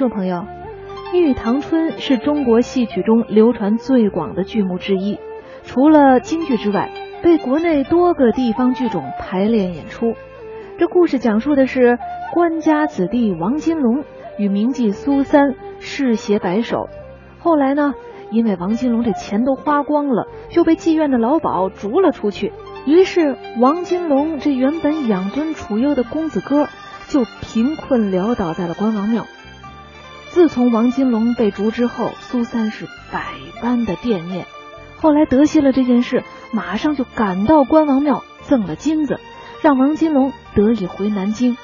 众朋友，《玉堂春》是中国戏曲中流传最广的剧目之一，除了京剧之外，被国内多个地方剧种排练演出。这故事讲述的是官家子弟王金龙与名妓苏三世携白首，后来呢，因为王金龙这钱都花光了，就被妓院的老鸨逐了出去。于是王金龙这原本养尊处优的公子哥，就贫困潦倒在了关王庙。自从王金龙被逐之后，苏三是百般的惦念。后来得悉了这件事，马上就赶到关王庙赠了金子，让王金龙得以回南京。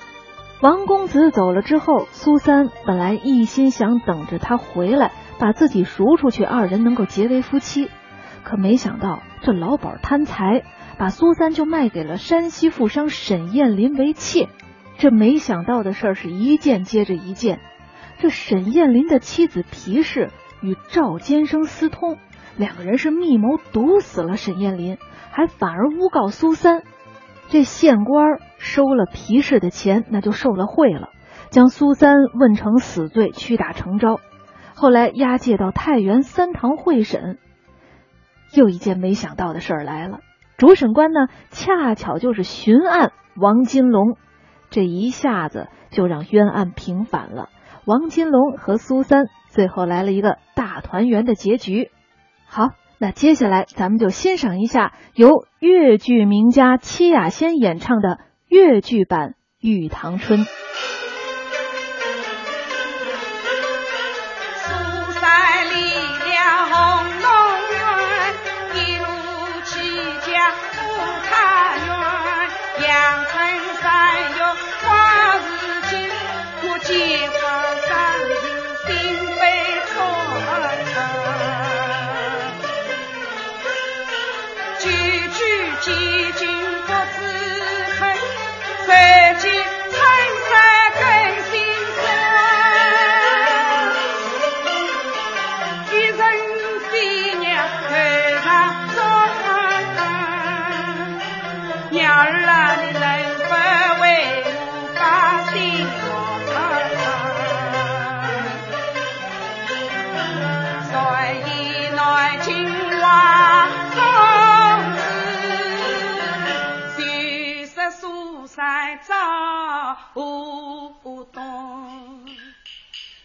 王公子走了之后，苏三本来一心想等着他回来，把自己赎出去，二人能够结为夫妻。可没想到这老鸨贪财，把苏三就卖给了山西富商沈彦林为妾。这没想到的事儿是一件接着一件。这沈艳林的妻子皮氏与赵坚生私通，两个人是密谋毒死了沈艳林，还反而诬告苏三。这县官收了皮氏的钱，那就受了贿了，将苏三问成死罪，屈打成招。后来押解到太原三堂会审，又一件没想到的事儿来了。主审官呢，恰巧就是巡案王金龙，这一下子就让冤案平反了。王金龙和苏三最后来了一个大团圆的结局。好，那接下来咱们就欣赏一下由越剧名家戚雅仙演唱的越剧版《玉堂春》。不懂，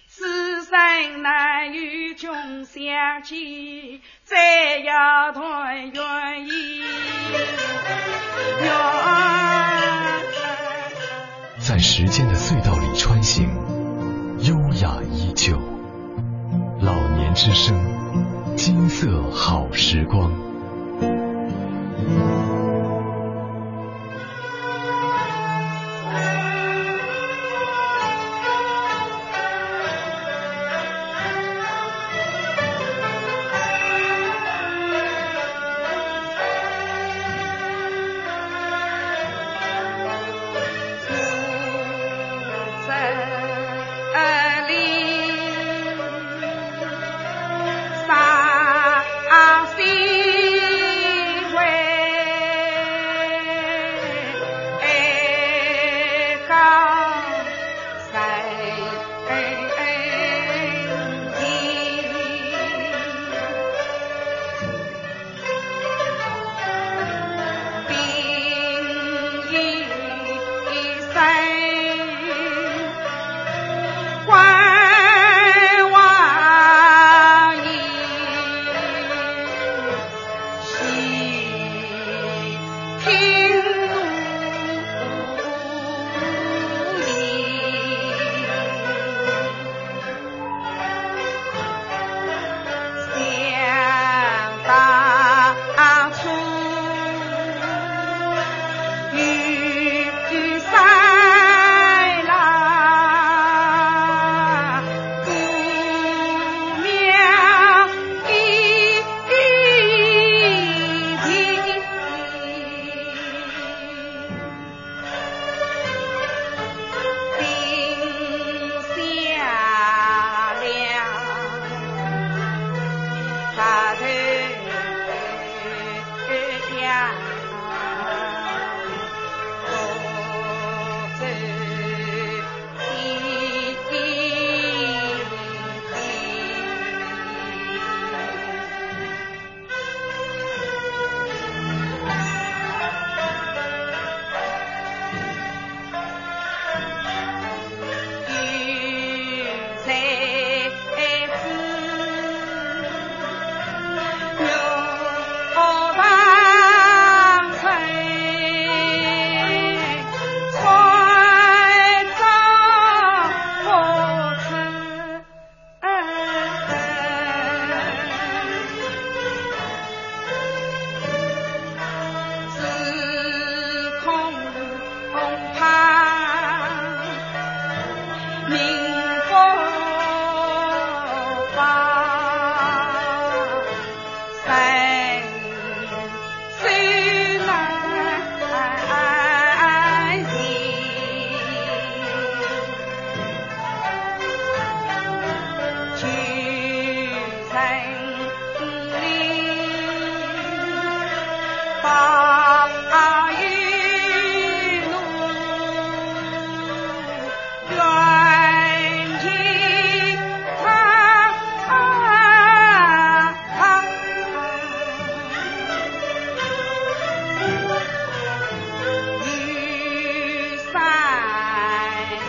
此生难与君相见，再要团圆意。在时间的隧道里穿行，优雅依旧。之声，金色好时光。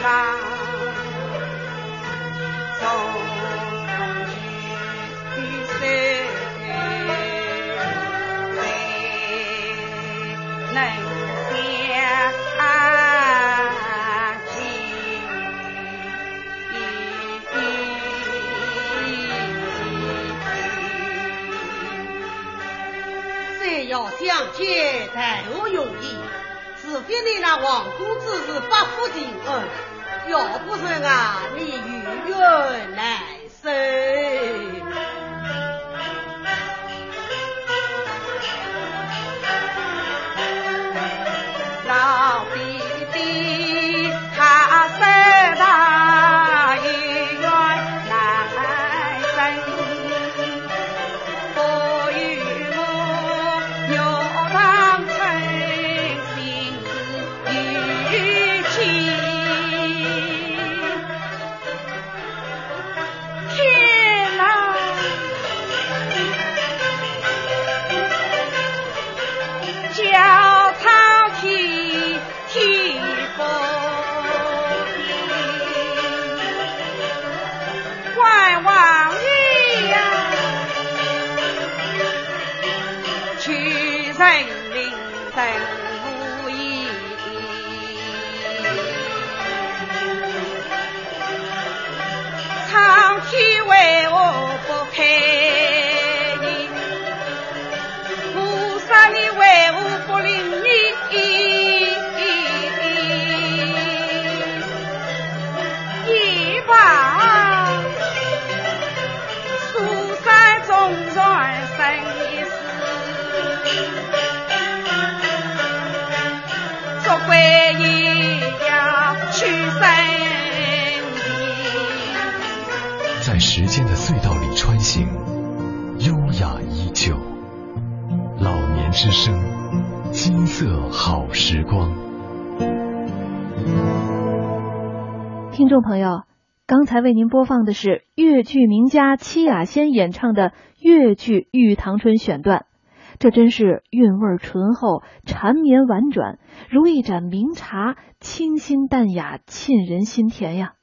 当终于生为能相亲一意。要相见谈何容易除非你那王公子是不负情恩。要不是俺没有用呢人民真不易苍天为我不配时间的隧道里穿行，优雅依旧。老年之声，金色好时光。听众朋友，刚才为您播放的是越剧名家戚雅仙演唱的越剧《玉堂春》选段，这真是韵味醇厚、缠绵婉转，如一盏名茶，清新淡雅，沁人心田呀。